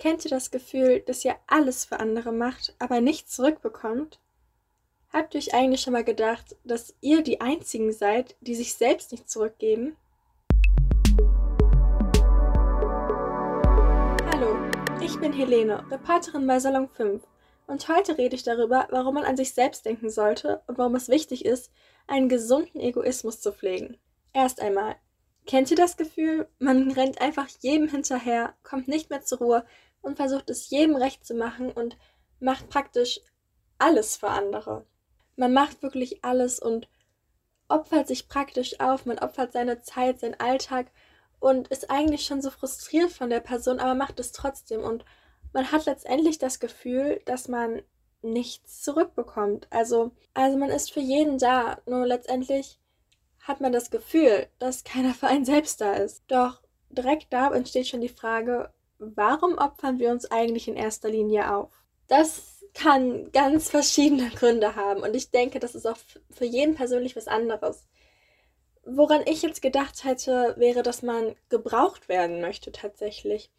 Kennt ihr das Gefühl, dass ihr alles für andere macht, aber nichts zurückbekommt? Habt ihr euch eigentlich schon mal gedacht, dass ihr die Einzigen seid, die sich selbst nicht zurückgeben? Hallo, ich bin Helene, Reporterin bei Salon 5 und heute rede ich darüber, warum man an sich selbst denken sollte und warum es wichtig ist, einen gesunden Egoismus zu pflegen. Erst einmal, kennt ihr das Gefühl, man rennt einfach jedem hinterher, kommt nicht mehr zur Ruhe und versucht es jedem recht zu machen und macht praktisch alles für andere. Man macht wirklich alles und opfert sich praktisch auf, man opfert seine Zeit, seinen Alltag und ist eigentlich schon so frustriert von der Person, aber macht es trotzdem und man hat letztendlich das Gefühl, dass man nichts zurückbekommt. Also, also man ist für jeden da, nur letztendlich hat man das Gefühl, dass keiner für einen selbst da ist. Doch direkt da entsteht schon die Frage, warum opfern wir uns eigentlich in erster Linie auf? Das kann ganz verschiedene Gründe haben und ich denke, das ist auch für jeden persönlich was anderes. Woran ich jetzt gedacht hätte, wäre, dass man gebraucht werden möchte tatsächlich.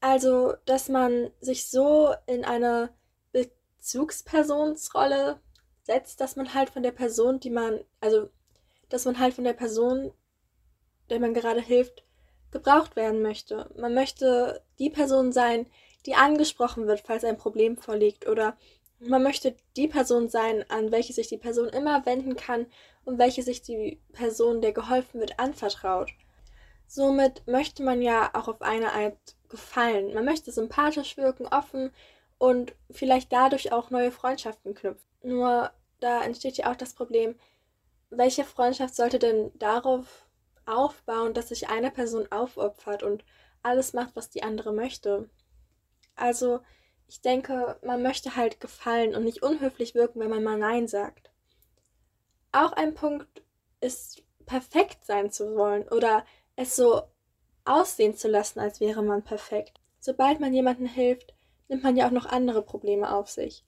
Also, dass man sich so in eine Bezugspersonsrolle setzt, dass man halt von der Person, die man, also, dass man halt von der Person, der man gerade hilft, gebraucht werden möchte. Man möchte die Person sein, die angesprochen wird, falls ein Problem vorliegt. Oder man möchte die Person sein, an welche sich die Person immer wenden kann und welche sich die Person, der geholfen wird, anvertraut. Somit möchte man ja auch auf eine Art gefallen. Man möchte sympathisch wirken, offen und vielleicht dadurch auch neue Freundschaften knüpfen. Nur da entsteht ja auch das Problem, welche Freundschaft sollte denn darauf aufbauen, dass sich eine Person aufopfert und alles macht, was die andere möchte. Also, ich denke, man möchte halt gefallen und nicht unhöflich wirken, wenn man mal Nein sagt. Auch ein Punkt ist, perfekt sein zu wollen oder es so aussehen zu lassen, als wäre man perfekt. Sobald man jemandem hilft, nimmt man ja auch noch andere Probleme auf sich.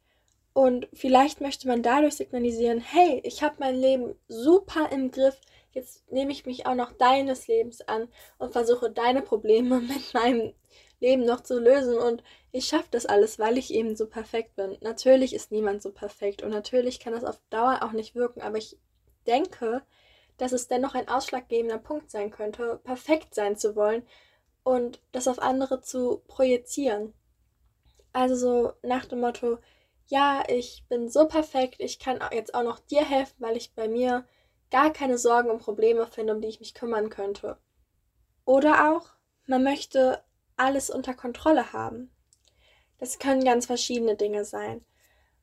Und vielleicht möchte man dadurch signalisieren, hey, ich habe mein Leben super im Griff, jetzt nehme ich mich auch noch deines Lebens an und versuche deine Probleme mit meinem Leben noch zu lösen und ich schaffe das alles, weil ich eben so perfekt bin. Natürlich ist niemand so perfekt und natürlich kann das auf Dauer auch nicht wirken, aber ich denke, dass es dennoch ein ausschlaggebender Punkt sein könnte, perfekt sein zu wollen und das auf andere zu projizieren. Also so nach dem Motto, ja, ich bin so perfekt, ich kann jetzt auch noch dir helfen, weil ich bei mir gar keine Sorgen und Probleme finde, um die ich mich kümmern könnte. Oder auch, man möchte alles unter Kontrolle haben. Das können ganz verschiedene Dinge sein.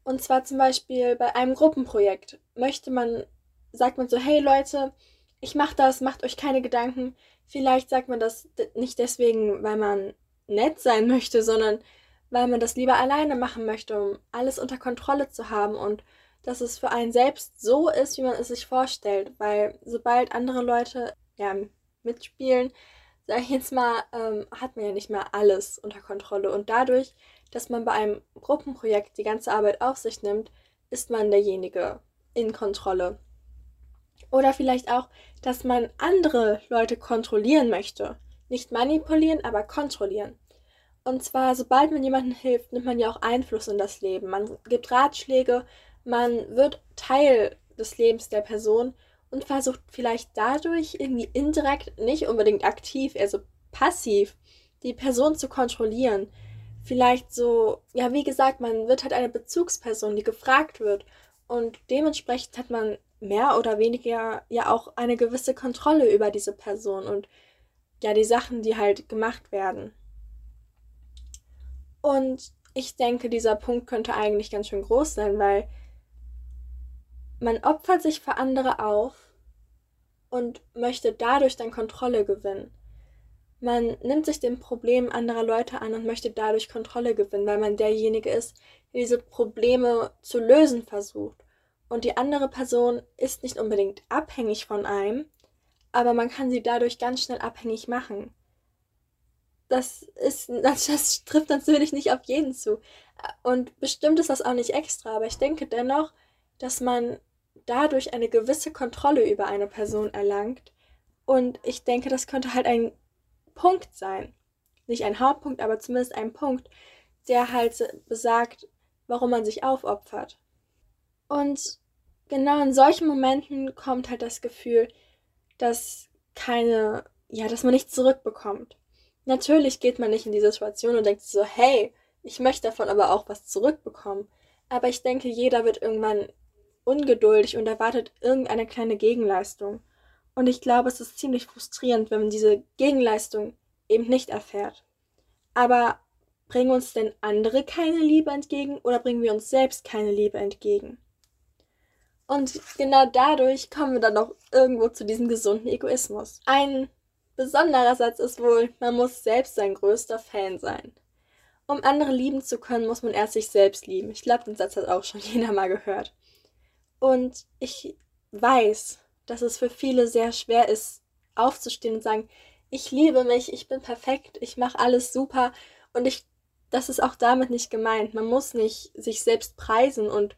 Und zwar zum Beispiel bei einem Gruppenprojekt möchte man, sagt man so, hey Leute, ich mach das, macht euch keine Gedanken. Vielleicht sagt man das nicht deswegen, weil man nett sein möchte, sondern weil man das lieber alleine machen möchte, um alles unter Kontrolle zu haben und dass es für einen selbst so ist, wie man es sich vorstellt. Weil sobald andere Leute ja, mitspielen, sag ich jetzt mal, ähm, hat man ja nicht mehr alles unter Kontrolle. Und dadurch, dass man bei einem Gruppenprojekt die ganze Arbeit auf sich nimmt, ist man derjenige in Kontrolle. Oder vielleicht auch, dass man andere Leute kontrollieren möchte. Nicht manipulieren, aber kontrollieren. Und zwar, sobald man jemandem hilft, nimmt man ja auch Einfluss in das Leben. Man gibt Ratschläge, man wird Teil des Lebens der Person und versucht vielleicht dadurch irgendwie indirekt, nicht unbedingt aktiv, also passiv, die Person zu kontrollieren. Vielleicht so, ja, wie gesagt, man wird halt eine Bezugsperson, die gefragt wird. Und dementsprechend hat man mehr oder weniger ja auch eine gewisse Kontrolle über diese Person und ja, die Sachen, die halt gemacht werden. Und ich denke, dieser Punkt könnte eigentlich ganz schön groß sein, weil man opfert sich für andere auf und möchte dadurch dann Kontrolle gewinnen. Man nimmt sich dem Problem anderer Leute an und möchte dadurch Kontrolle gewinnen, weil man derjenige ist, der diese Probleme zu lösen versucht. Und die andere Person ist nicht unbedingt abhängig von einem, aber man kann sie dadurch ganz schnell abhängig machen. Das ist, das trifft natürlich nicht auf jeden zu. Und bestimmt ist das auch nicht extra, aber ich denke dennoch, dass man dadurch eine gewisse Kontrolle über eine Person erlangt. Und ich denke, das könnte halt ein Punkt sein. nicht ein Hauptpunkt, aber zumindest ein Punkt, der halt besagt, warum man sich aufopfert. Und genau in solchen Momenten kommt halt das Gefühl, dass keine, ja, dass man nichts zurückbekommt. Natürlich geht man nicht in die Situation und denkt so, hey, ich möchte davon aber auch was zurückbekommen. Aber ich denke, jeder wird irgendwann ungeduldig und erwartet irgendeine kleine Gegenleistung. Und ich glaube, es ist ziemlich frustrierend, wenn man diese Gegenleistung eben nicht erfährt. Aber bringen uns denn andere keine Liebe entgegen oder bringen wir uns selbst keine Liebe entgegen? Und genau dadurch kommen wir dann noch irgendwo zu diesem gesunden Egoismus. Ein besonderer Satz ist wohl, man muss selbst sein größter Fan sein. Um andere lieben zu können, muss man erst sich selbst lieben. Ich glaube, den Satz hat auch schon jeder mal gehört. Und ich weiß, dass es für viele sehr schwer ist, aufzustehen und sagen, ich liebe mich, ich bin perfekt, ich mache alles super und ich das ist auch damit nicht gemeint. Man muss nicht sich selbst preisen und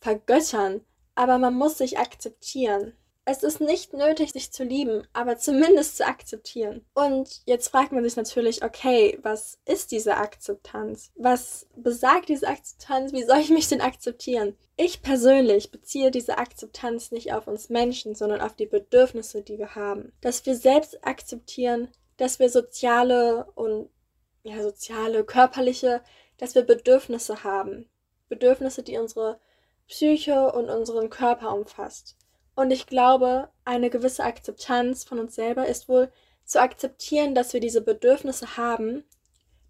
vergöttern, aber man muss sich akzeptieren. Es ist nicht nötig, sich zu lieben, aber zumindest zu akzeptieren. Und jetzt fragt man sich natürlich, okay, was ist diese Akzeptanz? Was besagt diese Akzeptanz? Wie soll ich mich denn akzeptieren? Ich persönlich beziehe diese Akzeptanz nicht auf uns Menschen, sondern auf die Bedürfnisse, die wir haben. Dass wir selbst akzeptieren, dass wir soziale und ja, soziale, körperliche, dass wir Bedürfnisse haben. Bedürfnisse, die unsere Psyche und unseren Körper umfasst. Und ich glaube, eine gewisse Akzeptanz von uns selber ist wohl zu akzeptieren, dass wir diese Bedürfnisse haben,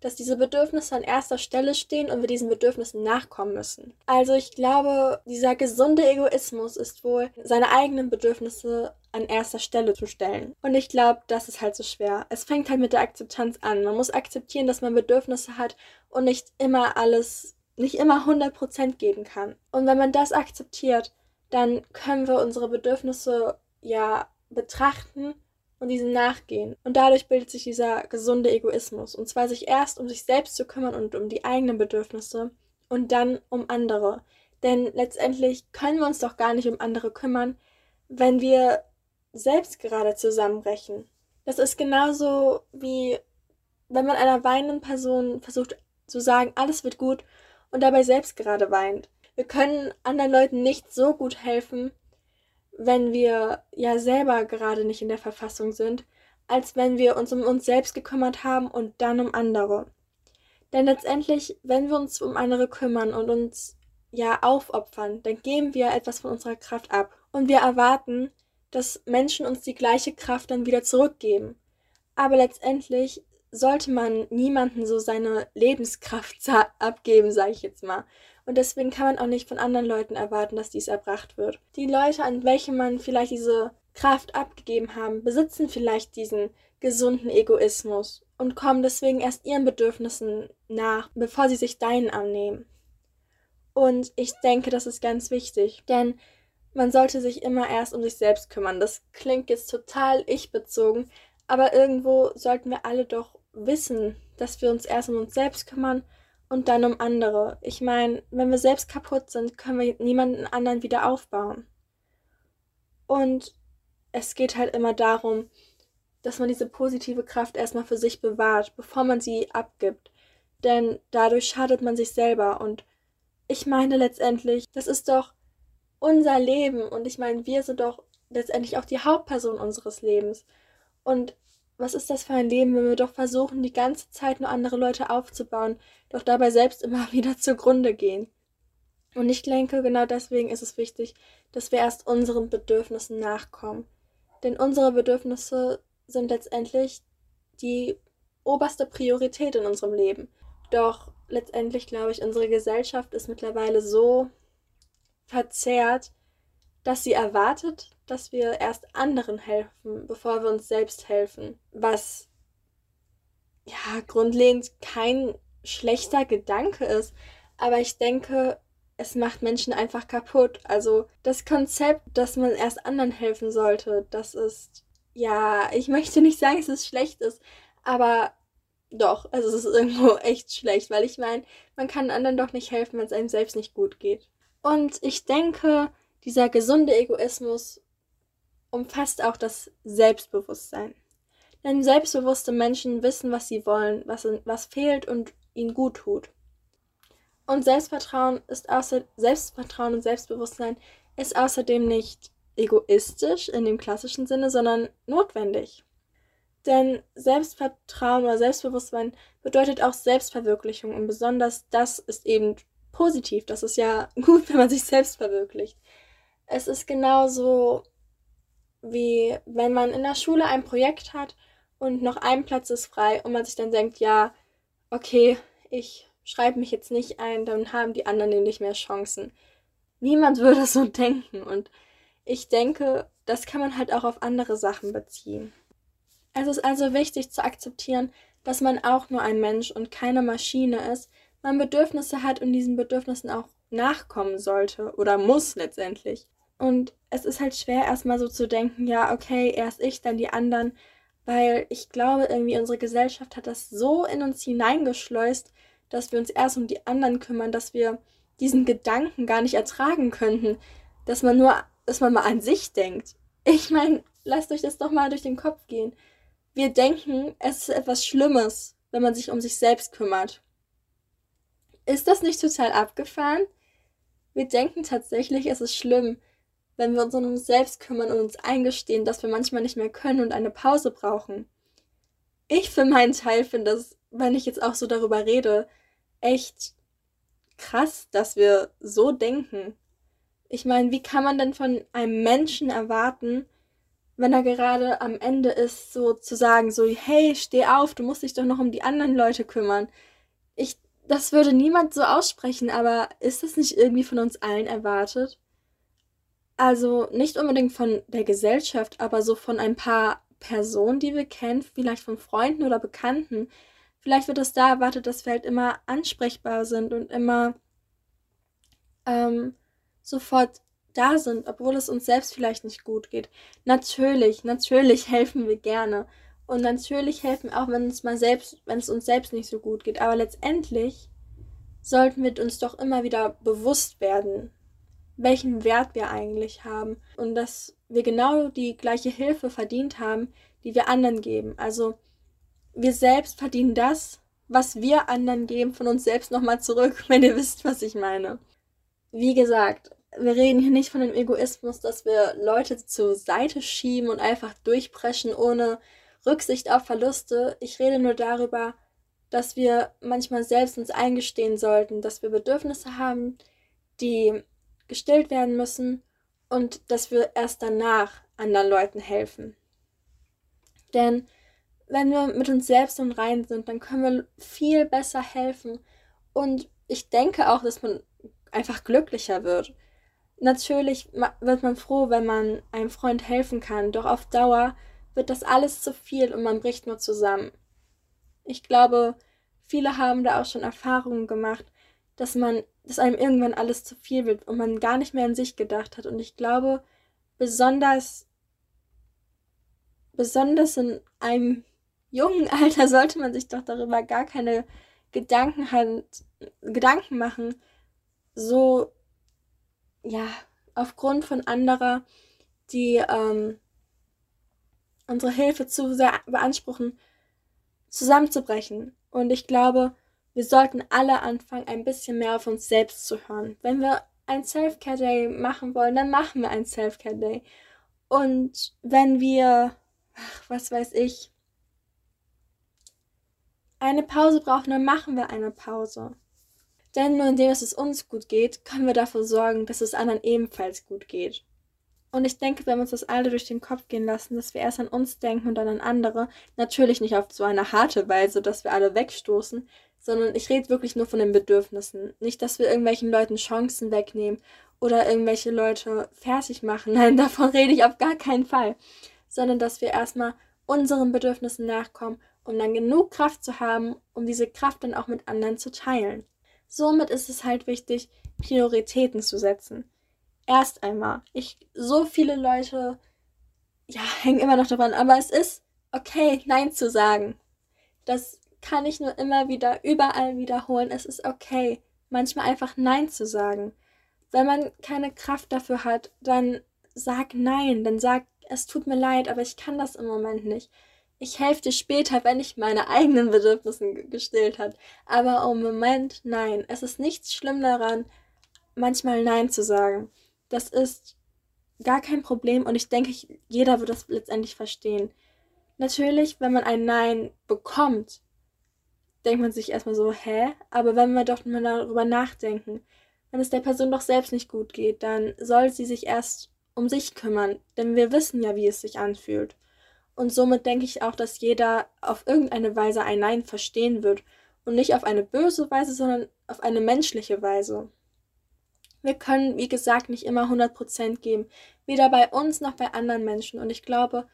dass diese Bedürfnisse an erster Stelle stehen und wir diesen Bedürfnissen nachkommen müssen. Also ich glaube, dieser gesunde Egoismus ist wohl, seine eigenen Bedürfnisse an erster Stelle zu stellen. Und ich glaube, das ist halt so schwer. Es fängt halt mit der Akzeptanz an. Man muss akzeptieren, dass man Bedürfnisse hat und nicht immer alles, nicht immer 100% geben kann. Und wenn man das akzeptiert, dann können wir unsere Bedürfnisse ja betrachten und diesen nachgehen. Und dadurch bildet sich dieser gesunde Egoismus. Und zwar sich erst um sich selbst zu kümmern und um die eigenen Bedürfnisse und dann um andere. Denn letztendlich können wir uns doch gar nicht um andere kümmern, wenn wir selbst gerade zusammenbrechen. Das ist genauso wie wenn man einer weinenden Person versucht zu sagen, alles wird gut und dabei selbst gerade weint. Wir können anderen Leuten nicht so gut helfen, wenn wir ja selber gerade nicht in der Verfassung sind, als wenn wir uns um uns selbst gekümmert haben und dann um andere. Denn letztendlich, wenn wir uns um andere kümmern und uns ja aufopfern, dann geben wir etwas von unserer Kraft ab. Und wir erwarten, dass Menschen uns die gleiche Kraft dann wieder zurückgeben. Aber letztendlich sollte man niemanden so seine Lebenskraft abgeben, sage ich jetzt mal. Und deswegen kann man auch nicht von anderen Leuten erwarten, dass dies erbracht wird. Die Leute, an welche man vielleicht diese Kraft abgegeben haben, besitzen vielleicht diesen gesunden Egoismus und kommen deswegen erst ihren Bedürfnissen nach, bevor sie sich deinen annehmen. Und ich denke, das ist ganz wichtig, denn man sollte sich immer erst um sich selbst kümmern. Das klingt jetzt total ich-bezogen, aber irgendwo sollten wir alle doch wissen, dass wir uns erst um uns selbst kümmern und dann um andere. Ich meine, wenn wir selbst kaputt sind, können wir niemanden anderen wieder aufbauen. Und es geht halt immer darum, dass man diese positive Kraft erstmal für sich bewahrt, bevor man sie abgibt. Denn dadurch schadet man sich selber. Und ich meine letztendlich, das ist doch unser Leben. Und ich meine, wir sind doch letztendlich auch die Hauptperson unseres Lebens. Und was ist das für ein Leben, wenn wir doch versuchen, die ganze Zeit nur andere Leute aufzubauen, doch dabei selbst immer wieder zugrunde gehen? Und ich denke, genau deswegen ist es wichtig, dass wir erst unseren Bedürfnissen nachkommen. Denn unsere Bedürfnisse sind letztendlich die oberste Priorität in unserem Leben. Doch letztendlich glaube ich, unsere Gesellschaft ist mittlerweile so verzerrt, dass sie erwartet, dass wir erst anderen helfen, bevor wir uns selbst helfen. Was ja grundlegend kein schlechter Gedanke ist, aber ich denke, es macht Menschen einfach kaputt. Also das Konzept, dass man erst anderen helfen sollte, das ist ja, ich möchte nicht sagen, dass es schlecht ist, aber doch, also es ist irgendwo echt schlecht, weil ich meine, man kann anderen doch nicht helfen, wenn es einem selbst nicht gut geht. Und ich denke, dieser gesunde Egoismus umfasst auch das Selbstbewusstsein. Denn selbstbewusste Menschen wissen, was sie wollen, was, was fehlt und ihnen gut tut. Und Selbstvertrauen ist außer Selbstvertrauen und Selbstbewusstsein ist außerdem nicht egoistisch in dem klassischen Sinne, sondern notwendig. Denn Selbstvertrauen oder Selbstbewusstsein bedeutet auch Selbstverwirklichung und besonders das ist eben positiv. Das ist ja gut, wenn man sich selbst verwirklicht. Es ist genauso wie wenn man in der Schule ein Projekt hat und noch ein Platz ist frei und man sich dann denkt, ja, okay, ich schreibe mich jetzt nicht ein, dann haben die anderen nämlich mehr Chancen. Niemand würde so denken und ich denke, das kann man halt auch auf andere Sachen beziehen. Es ist also wichtig zu akzeptieren, dass man auch nur ein Mensch und keine Maschine ist, man Bedürfnisse hat und diesen Bedürfnissen auch nachkommen sollte oder muss letztendlich. Und es ist halt schwer, erstmal so zu denken, ja, okay, erst ich, dann die anderen, weil ich glaube, irgendwie unsere Gesellschaft hat das so in uns hineingeschleust, dass wir uns erst um die anderen kümmern, dass wir diesen Gedanken gar nicht ertragen könnten, dass man nur, dass man mal an sich denkt. Ich meine, lasst euch das doch mal durch den Kopf gehen. Wir denken, es ist etwas Schlimmes, wenn man sich um sich selbst kümmert. Ist das nicht total abgefahren? Wir denken tatsächlich, es ist schlimm, wenn wir uns um uns selbst kümmern und uns eingestehen, dass wir manchmal nicht mehr können und eine Pause brauchen. Ich für meinen Teil finde das, wenn ich jetzt auch so darüber rede, echt krass, dass wir so denken. Ich meine, wie kann man denn von einem Menschen erwarten, wenn er gerade am Ende ist, so zu sagen, so, hey, steh auf, du musst dich doch noch um die anderen Leute kümmern. Ich, das würde niemand so aussprechen, aber ist das nicht irgendwie von uns allen erwartet? Also nicht unbedingt von der Gesellschaft, aber so von ein paar Personen, die wir kennen, vielleicht von Freunden oder Bekannten. Vielleicht wird es da erwartet, dass wir halt immer ansprechbar sind und immer ähm, sofort da sind, obwohl es uns selbst vielleicht nicht gut geht. Natürlich, natürlich helfen wir gerne. Und natürlich helfen auch, wenn es mal selbst, wenn es uns selbst nicht so gut geht. Aber letztendlich sollten wir uns doch immer wieder bewusst werden, welchen Wert wir eigentlich haben und dass wir genau die gleiche Hilfe verdient haben, die wir anderen geben. Also wir selbst verdienen das, was wir anderen geben, von uns selbst nochmal zurück, wenn ihr wisst, was ich meine. Wie gesagt, wir reden hier nicht von dem Egoismus, dass wir Leute zur Seite schieben und einfach durchpreschen ohne Rücksicht auf Verluste. Ich rede nur darüber, dass wir manchmal selbst uns eingestehen sollten, dass wir Bedürfnisse haben, die gestillt werden müssen und dass wir erst danach anderen Leuten helfen. Denn wenn wir mit uns selbst im Reinen sind, dann können wir viel besser helfen. Und ich denke auch, dass man einfach glücklicher wird. Natürlich wird man froh, wenn man einem Freund helfen kann, doch auf Dauer wird das alles zu viel und man bricht nur zusammen. Ich glaube, viele haben da auch schon Erfahrungen gemacht, dass man, dass einem irgendwann alles zu viel wird und man gar nicht mehr an sich gedacht hat. Und ich glaube, besonders, besonders in einem jungen Alter sollte man sich doch darüber gar keine Gedanken, halt, Gedanken machen, so, ja, aufgrund von anderer, die ähm, unsere Hilfe zu sehr beanspruchen, zusammenzubrechen. Und ich glaube, wir sollten alle anfangen, ein bisschen mehr auf uns selbst zu hören. Wenn wir ein Self-Care-Day machen wollen, dann machen wir ein Self-Care-Day. Und wenn wir, ach, was weiß ich, eine Pause brauchen, dann machen wir eine Pause. Denn nur indem es uns gut geht, können wir dafür sorgen, dass es anderen ebenfalls gut geht. Und ich denke, wenn wir uns das alle durch den Kopf gehen lassen, dass wir erst an uns denken und dann an andere, natürlich nicht auf so eine harte Weise, dass wir alle wegstoßen, sondern ich rede wirklich nur von den Bedürfnissen. Nicht, dass wir irgendwelchen Leuten Chancen wegnehmen oder irgendwelche Leute fertig machen. Nein, davon rede ich auf gar keinen Fall. Sondern, dass wir erstmal unseren Bedürfnissen nachkommen, um dann genug Kraft zu haben, um diese Kraft dann auch mit anderen zu teilen. Somit ist es halt wichtig, Prioritäten zu setzen. Erst einmal, ich, so viele Leute, ja, hängen immer noch daran, aber es ist okay, Nein zu sagen. Das kann ich nur immer wieder überall wiederholen. Es ist okay, manchmal einfach Nein zu sagen. Wenn man keine Kraft dafür hat, dann sag Nein, dann sag, es tut mir leid, aber ich kann das im Moment nicht. ich helfe dir später, wenn ich meine eigenen Bedürfnisse gestillt habe. Aber im Moment, nein. Es ist nichts schlimm daran, manchmal Nein zu sagen. Das ist gar kein Problem und ich denke, jeder wird das letztendlich verstehen. Natürlich, wenn man ein Nein bekommt, denkt man sich erstmal so, hä? Aber wenn wir doch mal darüber nachdenken, wenn es der Person doch selbst nicht gut geht, dann soll sie sich erst um sich kümmern, denn wir wissen ja, wie es sich anfühlt. Und somit denke ich auch, dass jeder auf irgendeine Weise ein Nein verstehen wird und nicht auf eine böse Weise, sondern auf eine menschliche Weise. Wir können, wie gesagt, nicht immer 100% geben, weder bei uns noch bei anderen Menschen. Und ich glaube,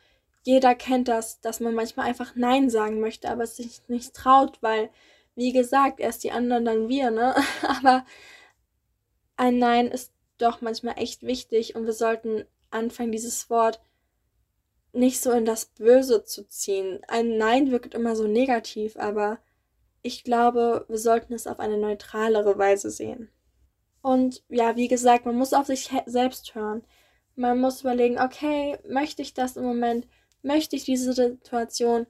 jeder kennt das, dass man manchmal einfach Nein sagen möchte, aber sich nicht traut, weil, wie gesagt, erst die anderen, dann wir, ne? Aber ein Nein ist doch manchmal echt wichtig und wir sollten anfangen, dieses Wort nicht so in das Böse zu ziehen. Ein Nein wirkt immer so negativ, aber ich glaube, wir sollten es auf eine neutralere Weise sehen. Und ja, wie gesagt, man muss auf sich selbst hören. Man muss überlegen, okay, möchte ich das im Moment? Möchte ich diese Situation?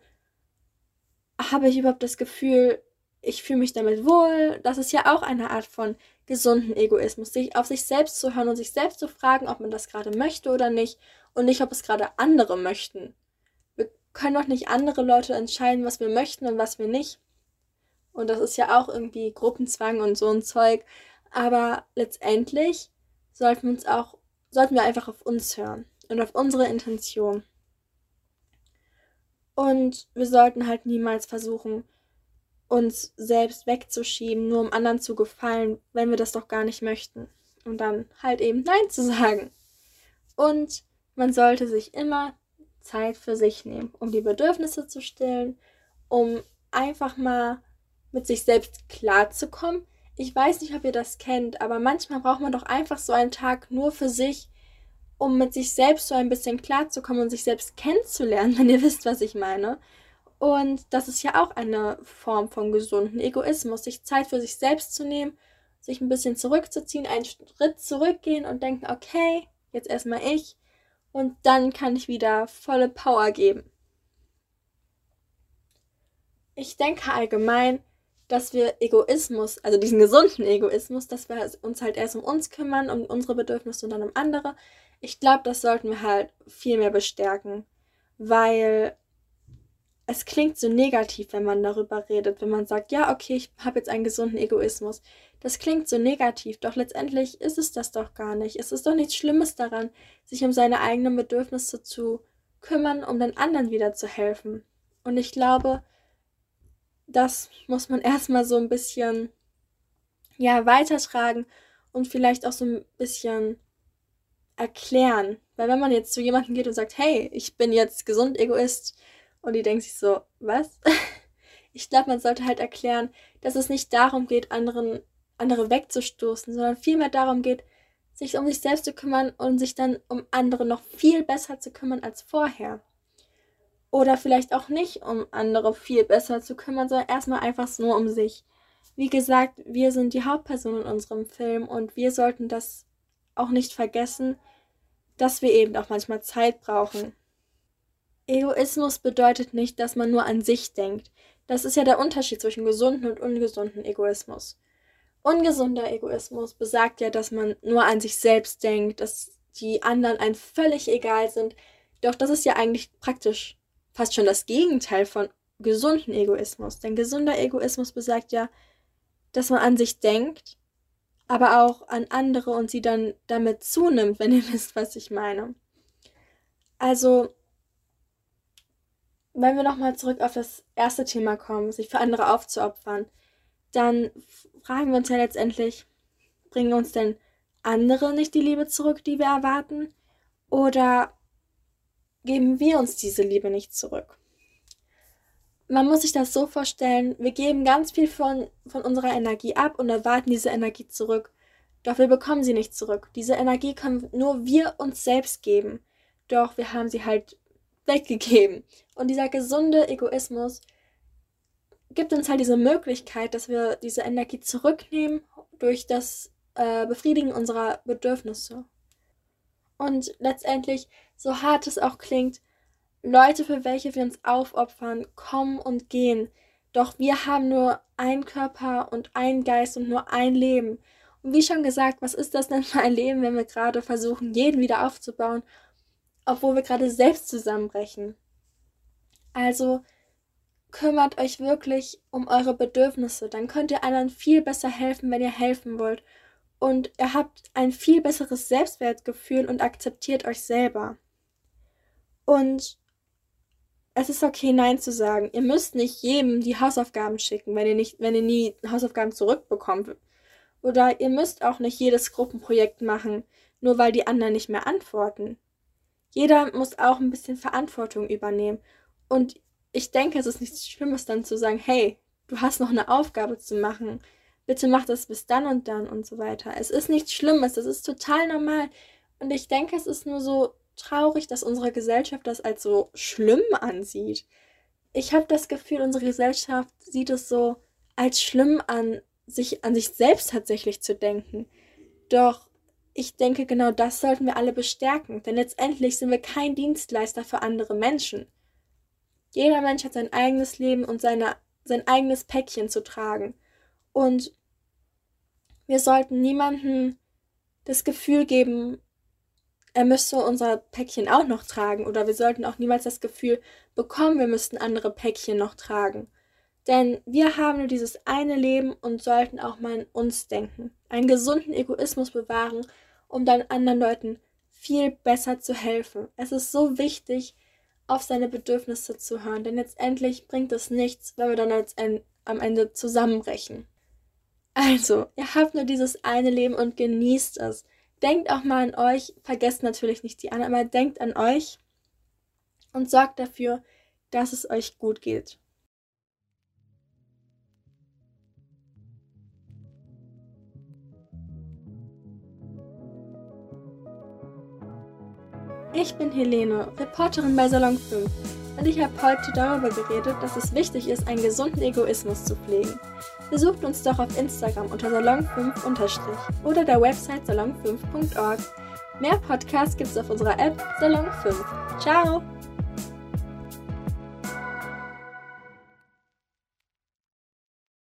Habe ich überhaupt das Gefühl, ich fühle mich damit wohl? Das ist ja auch eine Art von gesunden Egoismus, sich auf sich selbst zu hören und sich selbst zu fragen, ob man das gerade möchte oder nicht und nicht, ob es gerade andere möchten. Wir können doch nicht andere Leute entscheiden, was wir möchten und was wir nicht. Und das ist ja auch irgendwie Gruppenzwang und so ein Zeug. Aber letztendlich sollten wir uns auch, sollten wir einfach auf uns hören und auf unsere Intention. Und wir sollten halt niemals versuchen, uns selbst wegzuschieben, nur um anderen zu gefallen, wenn wir das doch gar nicht möchten. Und dann halt eben Nein zu sagen. Und man sollte sich immer Zeit für sich nehmen, um die Bedürfnisse zu stillen, um einfach mal mit sich selbst klarzukommen, ich weiß nicht, ob ihr das kennt, aber manchmal braucht man doch einfach so einen Tag nur für sich, um mit sich selbst so ein bisschen klarzukommen und sich selbst kennenzulernen, wenn ihr wisst, was ich meine. Und das ist ja auch eine Form von gesunden Egoismus, sich Zeit für sich selbst zu nehmen, sich ein bisschen zurückzuziehen, einen Schritt zurückgehen und denken, okay, jetzt erstmal ich und dann kann ich wieder volle Power geben. Ich denke allgemein, dass wir Egoismus, also diesen gesunden Egoismus, dass wir uns halt erst um uns kümmern, um unsere Bedürfnisse und dann um andere. Ich glaube, das sollten wir halt viel mehr bestärken, weil es klingt so negativ, wenn man darüber redet, wenn man sagt, ja, okay, ich habe jetzt einen gesunden Egoismus. Das klingt so negativ, doch letztendlich ist es das doch gar nicht. Es ist doch nichts Schlimmes daran, sich um seine eigenen Bedürfnisse zu kümmern, um den anderen wieder zu helfen. Und ich glaube, das muss man erstmal so ein bisschen ja weitertragen und vielleicht auch so ein bisschen erklären. Weil wenn man jetzt zu jemandem geht und sagt, hey, ich bin jetzt gesund Egoist und die denkt sich so, was? Ich glaube, man sollte halt erklären, dass es nicht darum geht, anderen, andere wegzustoßen, sondern vielmehr darum geht, sich um sich selbst zu kümmern und sich dann um andere noch viel besser zu kümmern als vorher. Oder vielleicht auch nicht, um andere viel besser zu kümmern, sondern erstmal einfach nur um sich. Wie gesagt, wir sind die Hauptperson in unserem Film und wir sollten das auch nicht vergessen, dass wir eben auch manchmal Zeit brauchen. Egoismus bedeutet nicht, dass man nur an sich denkt. Das ist ja der Unterschied zwischen gesunden und ungesunden Egoismus. Ungesunder Egoismus besagt ja, dass man nur an sich selbst denkt, dass die anderen einem völlig egal sind. Doch das ist ja eigentlich praktisch fast schon das Gegenteil von gesunden Egoismus. Denn gesunder Egoismus besagt ja, dass man an sich denkt, aber auch an andere und sie dann damit zunimmt, wenn ihr wisst, was ich meine. Also, wenn wir nochmal zurück auf das erste Thema kommen, sich für andere aufzuopfern, dann fragen wir uns ja letztendlich, bringen uns denn andere nicht die Liebe zurück, die wir erwarten? Oder geben wir uns diese Liebe nicht zurück. Man muss sich das so vorstellen, wir geben ganz viel von, von unserer Energie ab und erwarten diese Energie zurück. Doch wir bekommen sie nicht zurück. Diese Energie können nur wir uns selbst geben. Doch wir haben sie halt weggegeben. Und dieser gesunde Egoismus gibt uns halt diese Möglichkeit, dass wir diese Energie zurücknehmen durch das äh, Befriedigen unserer Bedürfnisse. Und letztendlich, so hart es auch klingt, Leute, für welche wir uns aufopfern, kommen und gehen. Doch wir haben nur einen Körper und einen Geist und nur ein Leben. Und wie schon gesagt, was ist das denn für ein Leben, wenn wir gerade versuchen, jeden wieder aufzubauen, obwohl wir gerade selbst zusammenbrechen? Also kümmert euch wirklich um eure Bedürfnisse. Dann könnt ihr anderen viel besser helfen, wenn ihr helfen wollt. Und ihr habt ein viel besseres Selbstwertgefühl und akzeptiert euch selber. Und es ist okay, Nein zu sagen. Ihr müsst nicht jedem die Hausaufgaben schicken, wenn ihr nicht, wenn ihr nie Hausaufgaben zurückbekommt. Oder ihr müsst auch nicht jedes Gruppenprojekt machen, nur weil die anderen nicht mehr antworten. Jeder muss auch ein bisschen Verantwortung übernehmen. Und ich denke, es ist nichts Schlimmes dann zu sagen, hey, du hast noch eine Aufgabe zu machen. Bitte mach das bis dann und dann und so weiter. Es ist nichts Schlimmes, das ist total normal. Und ich denke, es ist nur so traurig, dass unsere Gesellschaft das als so schlimm ansieht. Ich habe das Gefühl, unsere Gesellschaft sieht es so als schlimm an, sich an sich selbst tatsächlich zu denken. Doch ich denke, genau das sollten wir alle bestärken, denn letztendlich sind wir kein Dienstleister für andere Menschen. Jeder Mensch hat sein eigenes Leben und seine, sein eigenes Päckchen zu tragen. Und wir sollten niemandem das Gefühl geben, er müsste unser Päckchen auch noch tragen oder wir sollten auch niemals das Gefühl bekommen, wir müssten andere Päckchen noch tragen. Denn wir haben nur dieses eine Leben und sollten auch mal an uns denken, einen gesunden Egoismus bewahren, um dann anderen Leuten viel besser zu helfen. Es ist so wichtig, auf seine Bedürfnisse zu hören, denn letztendlich bringt es nichts, wenn wir dann am Ende zusammenbrechen. Also, ihr habt nur dieses eine Leben und genießt es. Denkt auch mal an euch, vergesst natürlich nicht die anderen, aber denkt an euch und sorgt dafür, dass es euch gut geht. Ich bin Helene, Reporterin bei Salon 5 und ich habe heute darüber geredet, dass es wichtig ist, einen gesunden Egoismus zu pflegen. Besucht uns doch auf Instagram unter salon5- oder der Website salon5.org. Mehr Podcasts gibt's auf unserer App Salon 5. Ciao!